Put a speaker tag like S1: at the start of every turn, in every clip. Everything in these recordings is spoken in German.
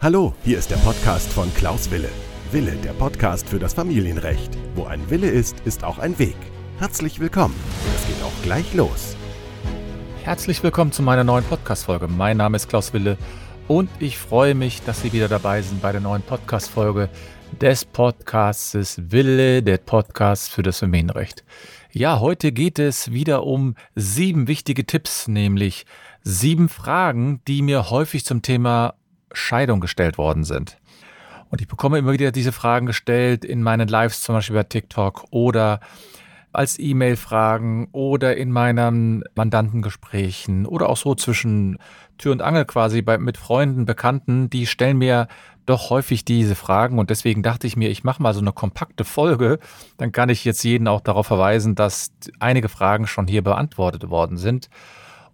S1: Hallo, hier ist der Podcast von Klaus Wille. Wille, der Podcast für das Familienrecht. Wo ein Wille ist, ist auch ein Weg. Herzlich willkommen. Es geht auch gleich los.
S2: Herzlich willkommen zu meiner neuen Podcast-Folge. Mein Name ist Klaus Wille und ich freue mich, dass Sie wieder dabei sind bei der neuen Podcast-Folge des Podcasts Wille, der Podcast für das Familienrecht. Ja, heute geht es wieder um sieben wichtige Tipps, nämlich sieben Fragen, die mir häufig zum Thema Scheidung gestellt worden sind. Und ich bekomme immer wieder diese Fragen gestellt in meinen Lives, zum Beispiel bei TikTok oder als E-Mail-Fragen oder in meinen Mandantengesprächen oder auch so zwischen Tür und Angel quasi bei, mit Freunden, Bekannten, die stellen mir doch häufig diese Fragen und deswegen dachte ich mir, ich mache mal so eine kompakte Folge, dann kann ich jetzt jeden auch darauf verweisen, dass einige Fragen schon hier beantwortet worden sind.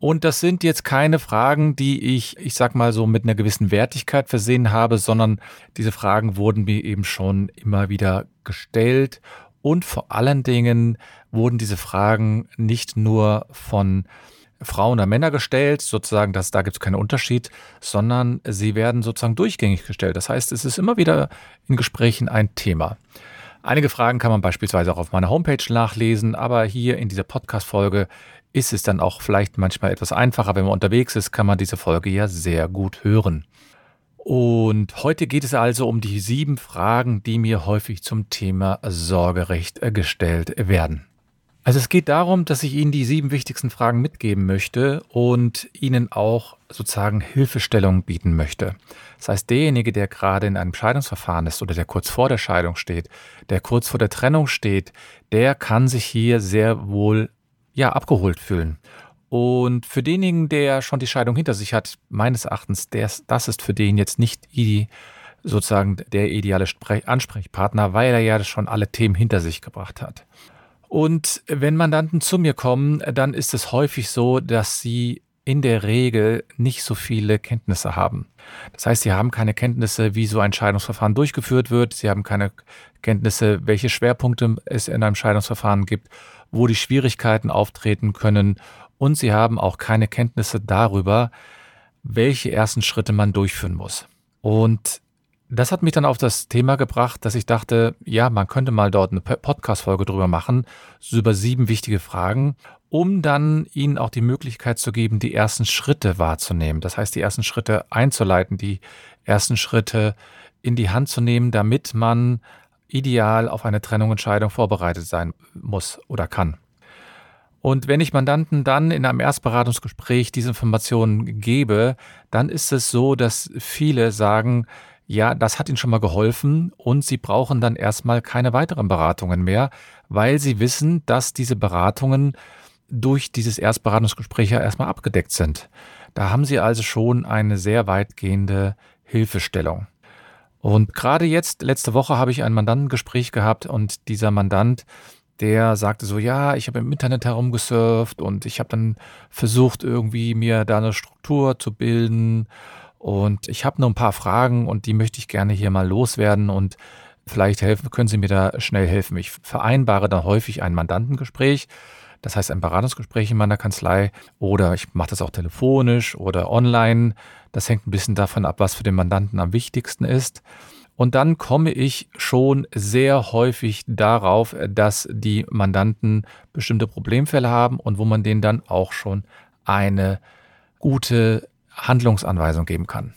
S2: Und das sind jetzt keine Fragen, die ich, ich sag mal so, mit einer gewissen Wertigkeit versehen habe, sondern diese Fragen wurden mir eben schon immer wieder gestellt. Und vor allen Dingen wurden diese Fragen nicht nur von Frauen oder Männer gestellt, sozusagen, dass da gibt es keinen Unterschied, sondern sie werden sozusagen durchgängig gestellt. Das heißt, es ist immer wieder in Gesprächen ein Thema. Einige Fragen kann man beispielsweise auch auf meiner Homepage nachlesen, aber hier in dieser Podcast-Folge ist es dann auch vielleicht manchmal etwas einfacher. Wenn man unterwegs ist, kann man diese Folge ja sehr gut hören. Und heute geht es also um die sieben Fragen, die mir häufig zum Thema Sorgerecht gestellt werden. Also es geht darum, dass ich Ihnen die sieben wichtigsten Fragen mitgeben möchte und Ihnen auch sozusagen Hilfestellung bieten möchte. Das heißt, derjenige, der gerade in einem Scheidungsverfahren ist oder der kurz vor der Scheidung steht, der kurz vor der Trennung steht, der kann sich hier sehr wohl ja, abgeholt fühlen. Und für denjenigen, der schon die Scheidung hinter sich hat, meines Erachtens, der, das ist für den jetzt nicht die, sozusagen der ideale Ansprechpartner, weil er ja schon alle Themen hinter sich gebracht hat. Und wenn Mandanten zu mir kommen, dann ist es häufig so, dass sie in der Regel nicht so viele Kenntnisse haben. Das heißt, sie haben keine Kenntnisse, wie so ein Scheidungsverfahren durchgeführt wird. Sie haben keine Kenntnisse, welche Schwerpunkte es in einem Scheidungsverfahren gibt wo die Schwierigkeiten auftreten können und sie haben auch keine Kenntnisse darüber, welche ersten Schritte man durchführen muss. Und das hat mich dann auf das Thema gebracht, dass ich dachte, ja, man könnte mal dort eine Podcast-Folge drüber machen, über sieben wichtige Fragen, um dann ihnen auch die Möglichkeit zu geben, die ersten Schritte wahrzunehmen. Das heißt, die ersten Schritte einzuleiten, die ersten Schritte in die Hand zu nehmen, damit man ideal auf eine Trennungsentscheidung vorbereitet sein muss oder kann. Und wenn ich Mandanten dann in einem Erstberatungsgespräch diese Informationen gebe, dann ist es so, dass viele sagen, ja, das hat ihnen schon mal geholfen und sie brauchen dann erstmal keine weiteren Beratungen mehr, weil sie wissen, dass diese Beratungen durch dieses Erstberatungsgespräch ja erstmal abgedeckt sind. Da haben sie also schon eine sehr weitgehende Hilfestellung. Und gerade jetzt, letzte Woche, habe ich ein Mandantengespräch gehabt und dieser Mandant, der sagte so, ja, ich habe im Internet herumgesurft und ich habe dann versucht, irgendwie mir da eine Struktur zu bilden. Und ich habe nur ein paar Fragen und die möchte ich gerne hier mal loswerden und vielleicht helfen, können Sie mir da schnell helfen. Ich vereinbare dann häufig ein Mandantengespräch das heißt, ein Beratungsgespräch in meiner Kanzlei oder ich mache das auch telefonisch oder online. Das hängt ein bisschen davon ab, was für den Mandanten am wichtigsten ist. Und dann komme ich schon sehr häufig darauf, dass die Mandanten bestimmte Problemfälle haben und wo man denen dann auch schon eine gute Handlungsanweisung geben kann.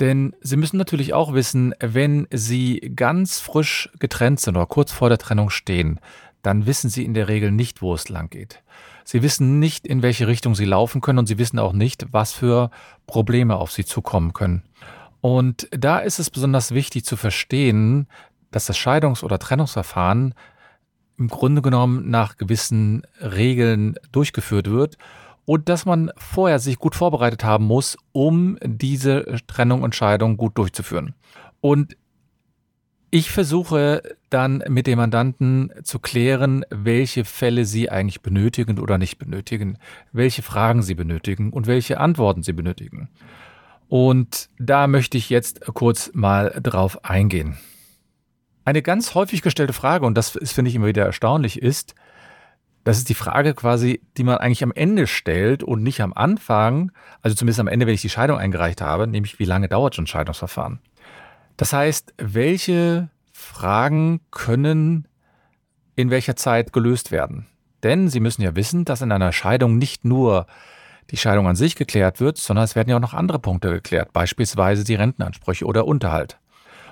S2: Denn Sie müssen natürlich auch wissen, wenn Sie ganz frisch getrennt sind oder kurz vor der Trennung stehen, dann wissen sie in der Regel nicht, wo es lang geht. Sie wissen nicht, in welche Richtung sie laufen können und sie wissen auch nicht, was für Probleme auf sie zukommen können. Und da ist es besonders wichtig zu verstehen, dass das Scheidungs- oder Trennungsverfahren im Grunde genommen nach gewissen Regeln durchgeführt wird und dass man vorher sich gut vorbereitet haben muss, um diese Trennung und Scheidung gut durchzuführen. Und ich versuche dann mit dem Mandanten zu klären, welche Fälle Sie eigentlich benötigen oder nicht benötigen, welche Fragen Sie benötigen und welche Antworten Sie benötigen. Und da möchte ich jetzt kurz mal drauf eingehen. Eine ganz häufig gestellte Frage, und das finde ich immer wieder erstaunlich, ist, Das ist die Frage quasi, die man eigentlich am Ende stellt und nicht am Anfang, also zumindest am Ende, wenn ich die Scheidung eingereicht habe, nämlich wie lange dauert schon ein Scheidungsverfahren. Das heißt, welche Fragen können in welcher Zeit gelöst werden? Denn Sie müssen ja wissen, dass in einer Scheidung nicht nur die Scheidung an sich geklärt wird, sondern es werden ja auch noch andere Punkte geklärt, beispielsweise die Rentenansprüche oder Unterhalt.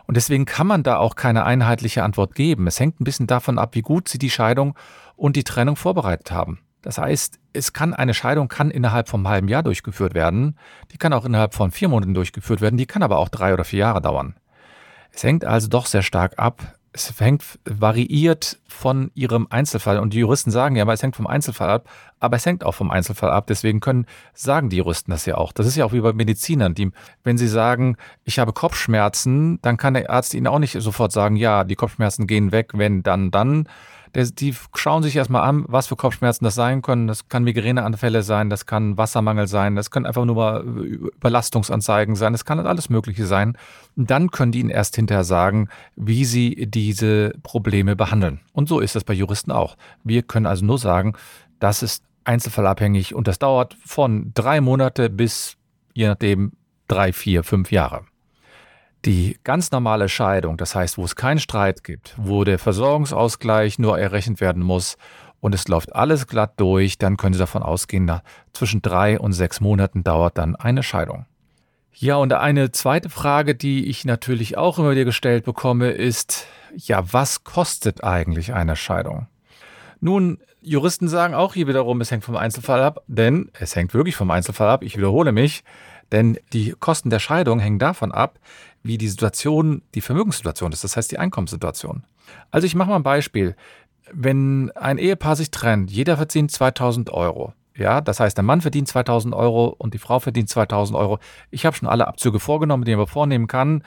S2: Und deswegen kann man da auch keine einheitliche Antwort geben. Es hängt ein bisschen davon ab, wie gut Sie die Scheidung und die Trennung vorbereitet haben. Das heißt, es kann eine Scheidung kann innerhalb vom halben Jahr durchgeführt werden, die kann auch innerhalb von vier Monaten durchgeführt werden, die kann aber auch drei oder vier Jahre dauern. Es hängt also doch sehr stark ab, es hängt, variiert von ihrem Einzelfall. Und die Juristen sagen ja, aber es hängt vom Einzelfall ab, aber es hängt auch vom Einzelfall ab. Deswegen können, sagen die Juristen das ja auch. Das ist ja auch wie bei Medizinern, die, wenn sie sagen, ich habe Kopfschmerzen, dann kann der Arzt ihnen auch nicht sofort sagen, ja, die Kopfschmerzen gehen weg, wenn dann, dann, die schauen sich erstmal an, was für Kopfschmerzen das sein können. Das kann Migräneanfälle sein, das kann Wassermangel sein, das können einfach nur mal Überlastungsanzeigen sein, das kann alles Mögliche sein. Und dann können die ihnen erst hinterher sagen, wie sie diese Probleme behandeln. Und so ist das bei Juristen auch. Wir können also nur sagen, das ist einzelfallabhängig und das dauert von drei Monate bis, je nachdem, drei, vier, fünf Jahre. Die ganz normale Scheidung, das heißt, wo es keinen Streit gibt, wo der Versorgungsausgleich nur errechnet werden muss und es läuft alles glatt durch, dann können Sie davon ausgehen, nach zwischen drei und sechs Monaten dauert dann eine Scheidung. Ja, und eine zweite Frage, die ich natürlich auch immer wieder gestellt bekomme, ist, ja, was kostet eigentlich eine Scheidung? Nun, Juristen sagen auch hier wiederum, es hängt vom Einzelfall ab, denn es hängt wirklich vom Einzelfall ab. Ich wiederhole mich, denn die Kosten der Scheidung hängen davon ab, wie die Situation, die Vermögenssituation ist, das heißt die Einkommenssituation. Also ich mache mal ein Beispiel. Wenn ein Ehepaar sich trennt, jeder verdient 2000 Euro. Ja, das heißt, der Mann verdient 2000 Euro und die Frau verdient 2000 Euro. Ich habe schon alle Abzüge vorgenommen, die man vornehmen kann.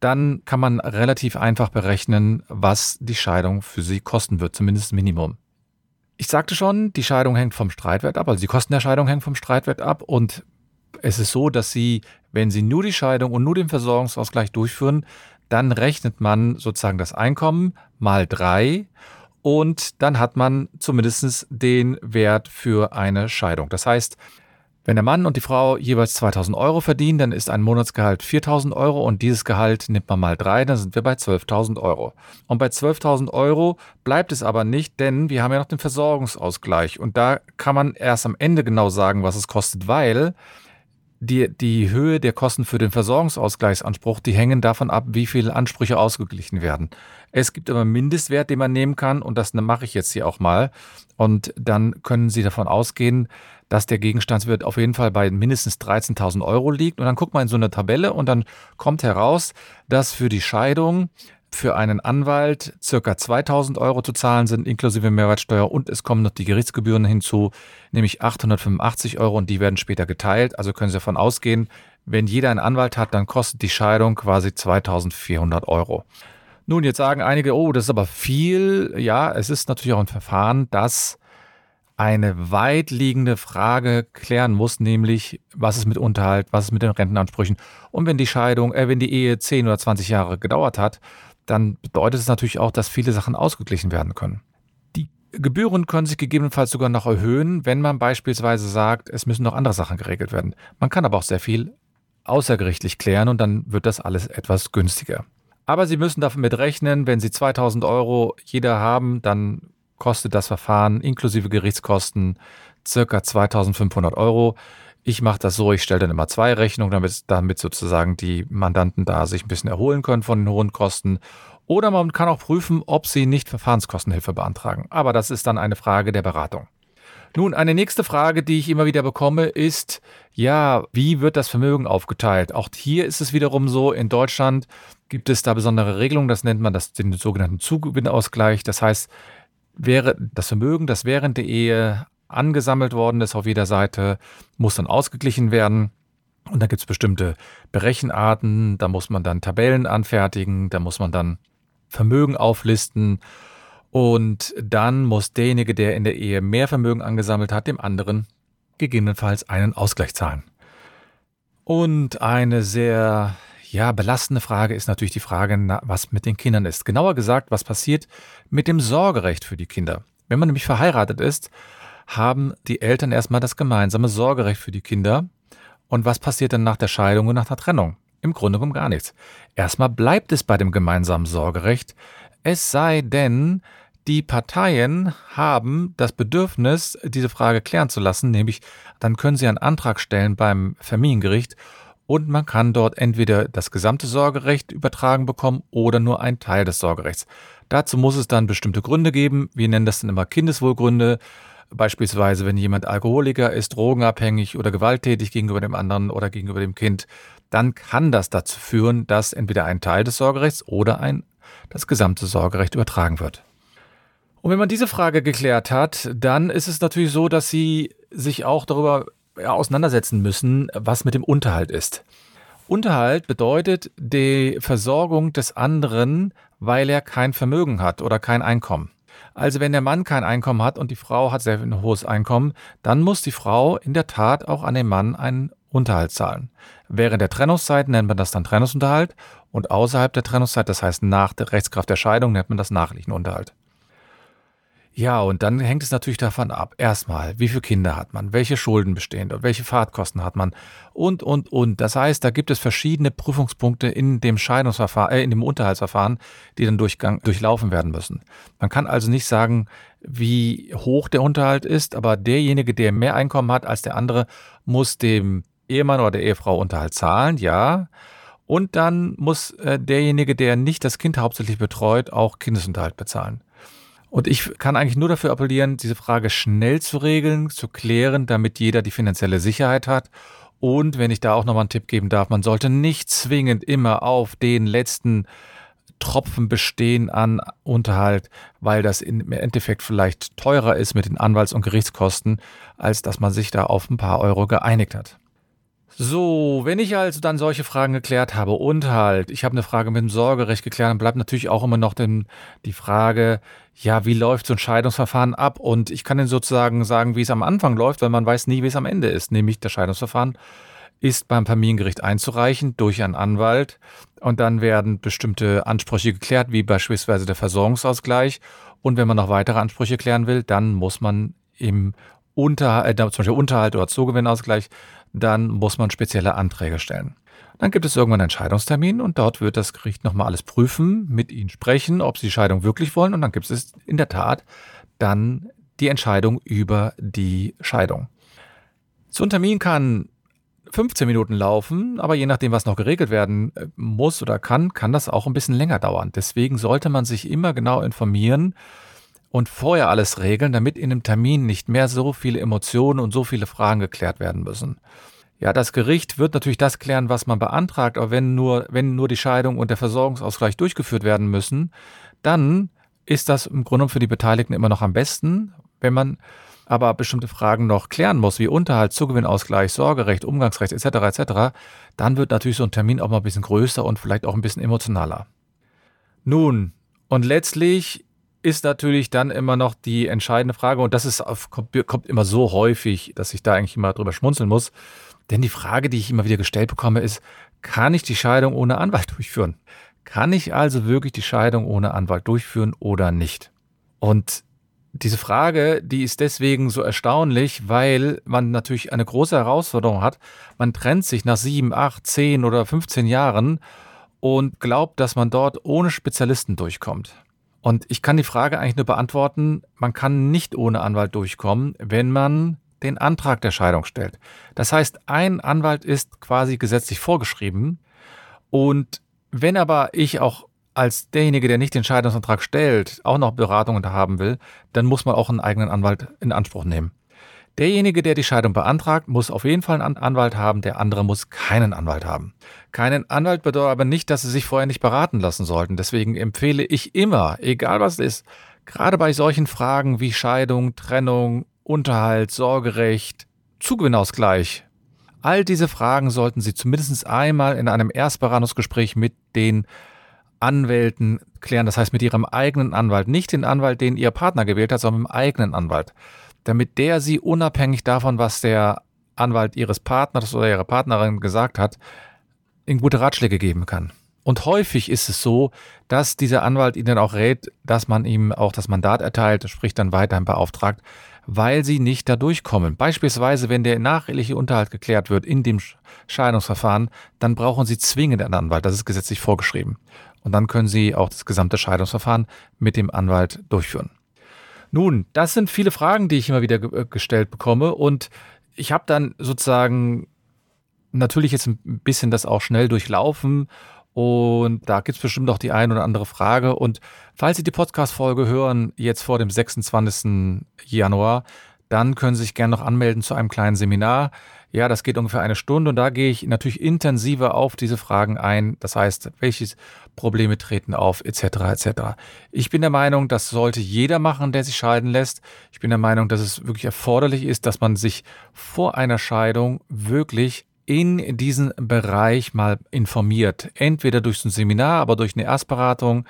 S2: Dann kann man relativ einfach berechnen, was die Scheidung für sie kosten wird, zumindest Minimum. Ich sagte schon, die Scheidung hängt vom Streitwert ab, also die Kosten der Scheidung hängen vom Streitwert ab und es ist so, dass Sie, wenn Sie nur die Scheidung und nur den Versorgungsausgleich durchführen, dann rechnet man sozusagen das Einkommen mal drei und dann hat man zumindest den Wert für eine Scheidung. Das heißt, wenn der Mann und die Frau jeweils 2000 Euro verdienen, dann ist ein Monatsgehalt 4000 Euro und dieses Gehalt nimmt man mal drei, dann sind wir bei 12.000 Euro. Und bei 12.000 Euro bleibt es aber nicht, denn wir haben ja noch den Versorgungsausgleich und da kann man erst am Ende genau sagen, was es kostet, weil die, die Höhe der Kosten für den Versorgungsausgleichsanspruch, die hängen davon ab, wie viele Ansprüche ausgeglichen werden. Es gibt aber einen Mindestwert, den man nehmen kann und das mache ich jetzt hier auch mal. Und dann können Sie davon ausgehen, dass der Gegenstandswert auf jeden Fall bei mindestens 13.000 Euro liegt. Und dann guckt man in so eine Tabelle und dann kommt heraus, dass für die Scheidung für einen Anwalt circa 2000 Euro zu zahlen sind, inklusive Mehrwertsteuer und es kommen noch die Gerichtsgebühren hinzu, nämlich 885 Euro und die werden später geteilt. Also können Sie davon ausgehen, wenn jeder einen Anwalt hat, dann kostet die Scheidung quasi 2400 Euro. Nun, jetzt sagen einige, oh, das ist aber viel. Ja, es ist natürlich auch ein Verfahren, das eine weit liegende Frage klären muss, nämlich was ist mit Unterhalt, was ist mit den Rentenansprüchen. Und wenn die Scheidung, äh, wenn die Ehe 10 oder 20 Jahre gedauert hat, dann bedeutet es natürlich auch, dass viele Sachen ausgeglichen werden können. Die Gebühren können sich gegebenenfalls sogar noch erhöhen, wenn man beispielsweise sagt, es müssen noch andere Sachen geregelt werden. Man kann aber auch sehr viel außergerichtlich klären und dann wird das alles etwas günstiger. Aber Sie müssen damit rechnen, wenn Sie 2000 Euro jeder haben, dann kostet das Verfahren inklusive Gerichtskosten circa 2500 Euro. Ich mache das so, ich stelle dann immer zwei Rechnungen, damit, damit sozusagen die Mandanten da sich ein bisschen erholen können von den hohen Kosten. Oder man kann auch prüfen, ob sie nicht Verfahrenskostenhilfe beantragen. Aber das ist dann eine Frage der Beratung. Nun, eine nächste Frage, die ich immer wieder bekomme, ist, ja, wie wird das Vermögen aufgeteilt? Auch hier ist es wiederum so, in Deutschland gibt es da besondere Regelungen, das nennt man das, den sogenannten Zugewinnausgleich. Das heißt, wäre das Vermögen, das während der Ehe angesammelt worden ist auf jeder Seite, muss dann ausgeglichen werden. Und da gibt es bestimmte Berechenarten, da muss man dann Tabellen anfertigen, da muss man dann Vermögen auflisten und dann muss derjenige, der in der Ehe mehr Vermögen angesammelt hat, dem anderen gegebenenfalls einen Ausgleich zahlen. Und eine sehr ja, belastende Frage ist natürlich die Frage, was mit den Kindern ist. Genauer gesagt, was passiert mit dem Sorgerecht für die Kinder. Wenn man nämlich verheiratet ist, haben die Eltern erstmal das gemeinsame Sorgerecht für die Kinder. Und was passiert dann nach der Scheidung und nach der Trennung? Im Grunde genommen gar nichts. Erstmal bleibt es bei dem gemeinsamen Sorgerecht, es sei denn, die Parteien haben das Bedürfnis, diese Frage klären zu lassen, nämlich dann können sie einen Antrag stellen beim Familiengericht und man kann dort entweder das gesamte Sorgerecht übertragen bekommen oder nur einen Teil des Sorgerechts. Dazu muss es dann bestimmte Gründe geben. Wir nennen das dann immer Kindeswohlgründe. Beispielsweise, wenn jemand Alkoholiker ist, drogenabhängig oder gewalttätig gegenüber dem anderen oder gegenüber dem Kind, dann kann das dazu führen, dass entweder ein Teil des Sorgerechts oder ein, das gesamte Sorgerecht übertragen wird. Und wenn man diese Frage geklärt hat, dann ist es natürlich so, dass Sie sich auch darüber auseinandersetzen müssen, was mit dem Unterhalt ist. Unterhalt bedeutet die Versorgung des anderen, weil er kein Vermögen hat oder kein Einkommen. Also wenn der Mann kein Einkommen hat und die Frau hat sehr ein hohes Einkommen, dann muss die Frau in der Tat auch an den Mann einen Unterhalt zahlen. Während der Trennungszeit nennt man das dann Trennungsunterhalt und außerhalb der Trennungszeit, das heißt nach der Rechtskraft der Scheidung, nennt man das nachlichen Unterhalt. Ja, und dann hängt es natürlich davon ab, erstmal, wie viele Kinder hat man, welche Schulden bestehen und welche Fahrtkosten hat man und, und, und. Das heißt, da gibt es verschiedene Prüfungspunkte in dem Scheidungsverfahren, äh, in dem Unterhaltsverfahren, die dann durchgang, durchlaufen werden müssen. Man kann also nicht sagen, wie hoch der Unterhalt ist, aber derjenige, der mehr Einkommen hat als der andere, muss dem Ehemann oder der Ehefrau Unterhalt zahlen, ja. Und dann muss äh, derjenige, der nicht das Kind hauptsächlich betreut, auch Kindesunterhalt bezahlen. Und ich kann eigentlich nur dafür appellieren, diese Frage schnell zu regeln, zu klären, damit jeder die finanzielle Sicherheit hat. Und wenn ich da auch nochmal einen Tipp geben darf, man sollte nicht zwingend immer auf den letzten Tropfen bestehen an Unterhalt, weil das im Endeffekt vielleicht teurer ist mit den Anwalts- und Gerichtskosten, als dass man sich da auf ein paar Euro geeinigt hat. So, wenn ich also dann solche Fragen geklärt habe und halt, ich habe eine Frage mit dem Sorgerecht geklärt, dann bleibt natürlich auch immer noch den, die Frage, ja, wie läuft so ein Scheidungsverfahren ab? Und ich kann Ihnen sozusagen sagen, wie es am Anfang läuft, weil man weiß nie, wie es am Ende ist. Nämlich das Scheidungsverfahren ist beim Familiengericht einzureichen durch einen Anwalt und dann werden bestimmte Ansprüche geklärt, wie beispielsweise der Versorgungsausgleich. Und wenn man noch weitere Ansprüche klären will, dann muss man im Unter, äh, zum Beispiel Unterhalt oder Zugewinnausgleich dann muss man spezielle Anträge stellen. Dann gibt es irgendwann einen Entscheidungstermin und dort wird das Gericht nochmal alles prüfen, mit Ihnen sprechen, ob Sie die Scheidung wirklich wollen und dann gibt es in der Tat dann die Entscheidung über die Scheidung. So ein Termin kann 15 Minuten laufen, aber je nachdem, was noch geregelt werden äh, muss oder kann, kann das auch ein bisschen länger dauern. Deswegen sollte man sich immer genau informieren und vorher alles regeln, damit in einem Termin nicht mehr so viele Emotionen und so viele Fragen geklärt werden müssen. Ja, das Gericht wird natürlich das klären, was man beantragt, aber wenn nur, wenn nur die Scheidung und der Versorgungsausgleich durchgeführt werden müssen, dann ist das im Grunde für die Beteiligten immer noch am besten. Wenn man aber bestimmte Fragen noch klären muss, wie Unterhalt, Zugewinnausgleich, Sorgerecht, Umgangsrecht etc. etc., dann wird natürlich so ein Termin auch mal ein bisschen größer und vielleicht auch ein bisschen emotionaler. Nun, und letztlich ist natürlich dann immer noch die entscheidende Frage, und das ist, kommt, kommt immer so häufig, dass ich da eigentlich immer drüber schmunzeln muss. Denn die Frage, die ich immer wieder gestellt bekomme, ist, kann ich die Scheidung ohne Anwalt durchführen? Kann ich also wirklich die Scheidung ohne Anwalt durchführen oder nicht? Und diese Frage, die ist deswegen so erstaunlich, weil man natürlich eine große Herausforderung hat. Man trennt sich nach sieben, acht, zehn oder 15 Jahren und glaubt, dass man dort ohne Spezialisten durchkommt. Und ich kann die Frage eigentlich nur beantworten, man kann nicht ohne Anwalt durchkommen, wenn man den Antrag der Scheidung stellt. Das heißt, ein Anwalt ist quasi gesetzlich vorgeschrieben. Und wenn aber ich auch als derjenige, der nicht den Scheidungsantrag stellt, auch noch Beratungen haben will, dann muss man auch einen eigenen Anwalt in Anspruch nehmen. Derjenige, der die Scheidung beantragt, muss auf jeden Fall einen Anwalt haben, der andere muss keinen Anwalt haben. Keinen Anwalt bedeutet aber nicht, dass Sie sich vorher nicht beraten lassen sollten. Deswegen empfehle ich immer, egal was es ist, gerade bei solchen Fragen wie Scheidung, Trennung, Unterhalt, Sorgerecht, Zugewinnausgleich, all diese Fragen sollten Sie zumindest einmal in einem Erstberatungsgespräch mit den Anwälten klären, das heißt mit Ihrem eigenen Anwalt, nicht den Anwalt, den Ihr Partner gewählt hat, sondern mit dem eigenen Anwalt damit der sie unabhängig davon, was der Anwalt ihres Partners oder ihrer Partnerin gesagt hat, in gute Ratschläge geben kann. Und häufig ist es so, dass dieser Anwalt Ihnen auch rät, dass man ihm auch das Mandat erteilt, sprich dann weiterhin beauftragt, weil sie nicht da durchkommen. Beispielsweise, wenn der nacheheliche Unterhalt geklärt wird in dem Scheidungsverfahren, dann brauchen Sie zwingend einen Anwalt. Das ist gesetzlich vorgeschrieben. Und dann können Sie auch das gesamte Scheidungsverfahren mit dem Anwalt durchführen. Nun, das sind viele Fragen, die ich immer wieder ge gestellt bekomme. Und ich habe dann sozusagen natürlich jetzt ein bisschen das auch schnell durchlaufen und da gibt es bestimmt noch die ein oder andere Frage. Und falls Sie die Podcast-Folge hören, jetzt vor dem 26. Januar, dann können Sie sich gerne noch anmelden zu einem kleinen Seminar. Ja, das geht ungefähr eine Stunde und da gehe ich natürlich intensiver auf diese Fragen ein. Das heißt, welche Probleme treten auf, etc. etc. Ich bin der Meinung, das sollte jeder machen, der sich scheiden lässt. Ich bin der Meinung, dass es wirklich erforderlich ist, dass man sich vor einer Scheidung wirklich in diesen Bereich mal informiert. Entweder durch ein Seminar, aber durch eine Erstberatung.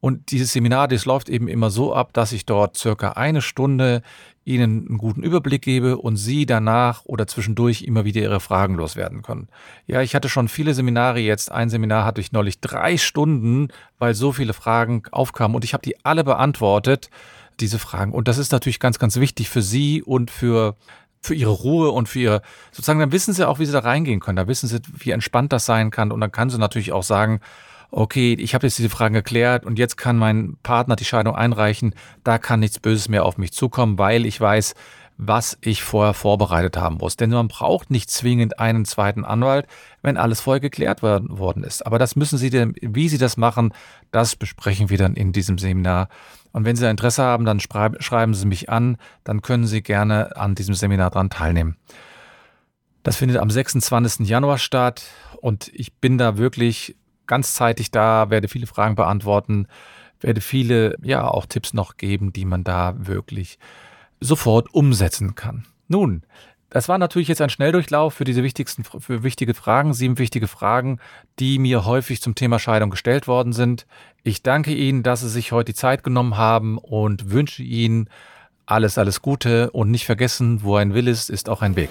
S2: Und dieses Seminar, das läuft eben immer so ab, dass ich dort circa eine Stunde Ihnen einen guten Überblick gebe und Sie danach oder zwischendurch immer wieder Ihre Fragen loswerden können. Ja, ich hatte schon viele Seminare jetzt. Ein Seminar hatte ich neulich drei Stunden, weil so viele Fragen aufkamen und ich habe die alle beantwortet, diese Fragen. Und das ist natürlich ganz, ganz wichtig für Sie und für für ihre Ruhe und für ihre, sozusagen, dann wissen sie auch, wie sie da reingehen können. Da wissen sie, wie entspannt das sein kann. Und dann kann sie natürlich auch sagen, okay, ich habe jetzt diese Fragen geklärt und jetzt kann mein Partner die Scheidung einreichen. Da kann nichts Böses mehr auf mich zukommen, weil ich weiß, was ich vorher vorbereitet haben muss. Denn man braucht nicht zwingend einen zweiten Anwalt, wenn alles vorher geklärt worden ist. Aber das müssen Sie denn, wie Sie das machen, das besprechen wir dann in diesem Seminar. Und wenn Sie Interesse haben, dann schreiben Sie mich an, dann können Sie gerne an diesem Seminar dran teilnehmen. Das findet am 26. Januar statt und ich bin da wirklich ganzzeitig da, werde viele Fragen beantworten, werde viele, ja, auch Tipps noch geben, die man da wirklich sofort umsetzen kann. Nun, das war natürlich jetzt ein Schnelldurchlauf für diese wichtigsten, für wichtige Fragen, sieben wichtige Fragen, die mir häufig zum Thema Scheidung gestellt worden sind. Ich danke Ihnen, dass Sie sich heute die Zeit genommen haben und wünsche Ihnen alles, alles Gute und nicht vergessen, wo ein Will ist, ist auch ein Weg.